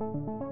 It's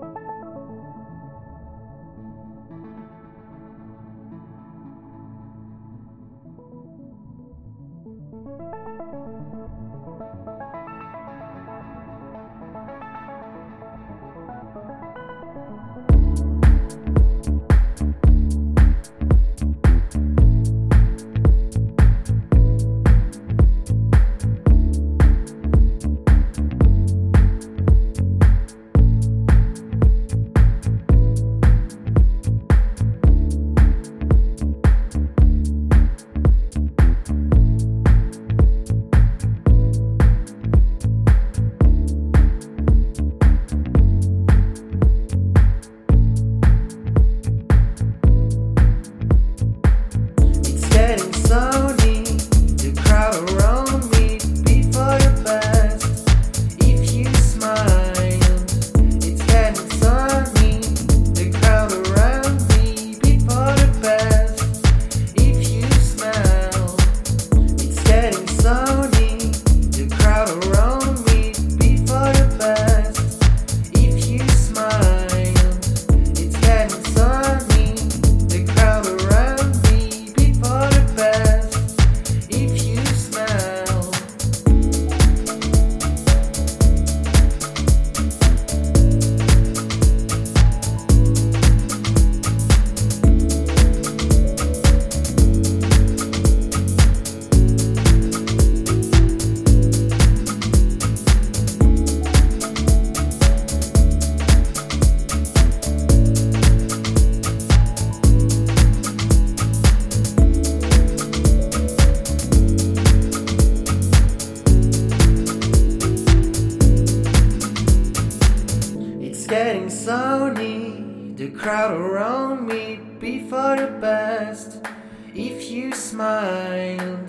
so neat. The crowd around me be for the best. If you smiled,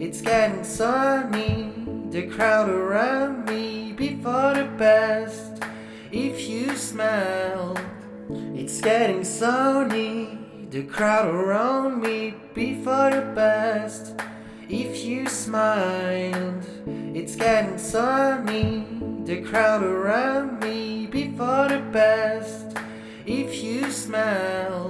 it's getting sunny. The crowd around me be for the best. If you smiled, it's getting sunny. The crowd around me be for the best. If you smiled, it's getting neat. The crowd around me before for the best. If you smile,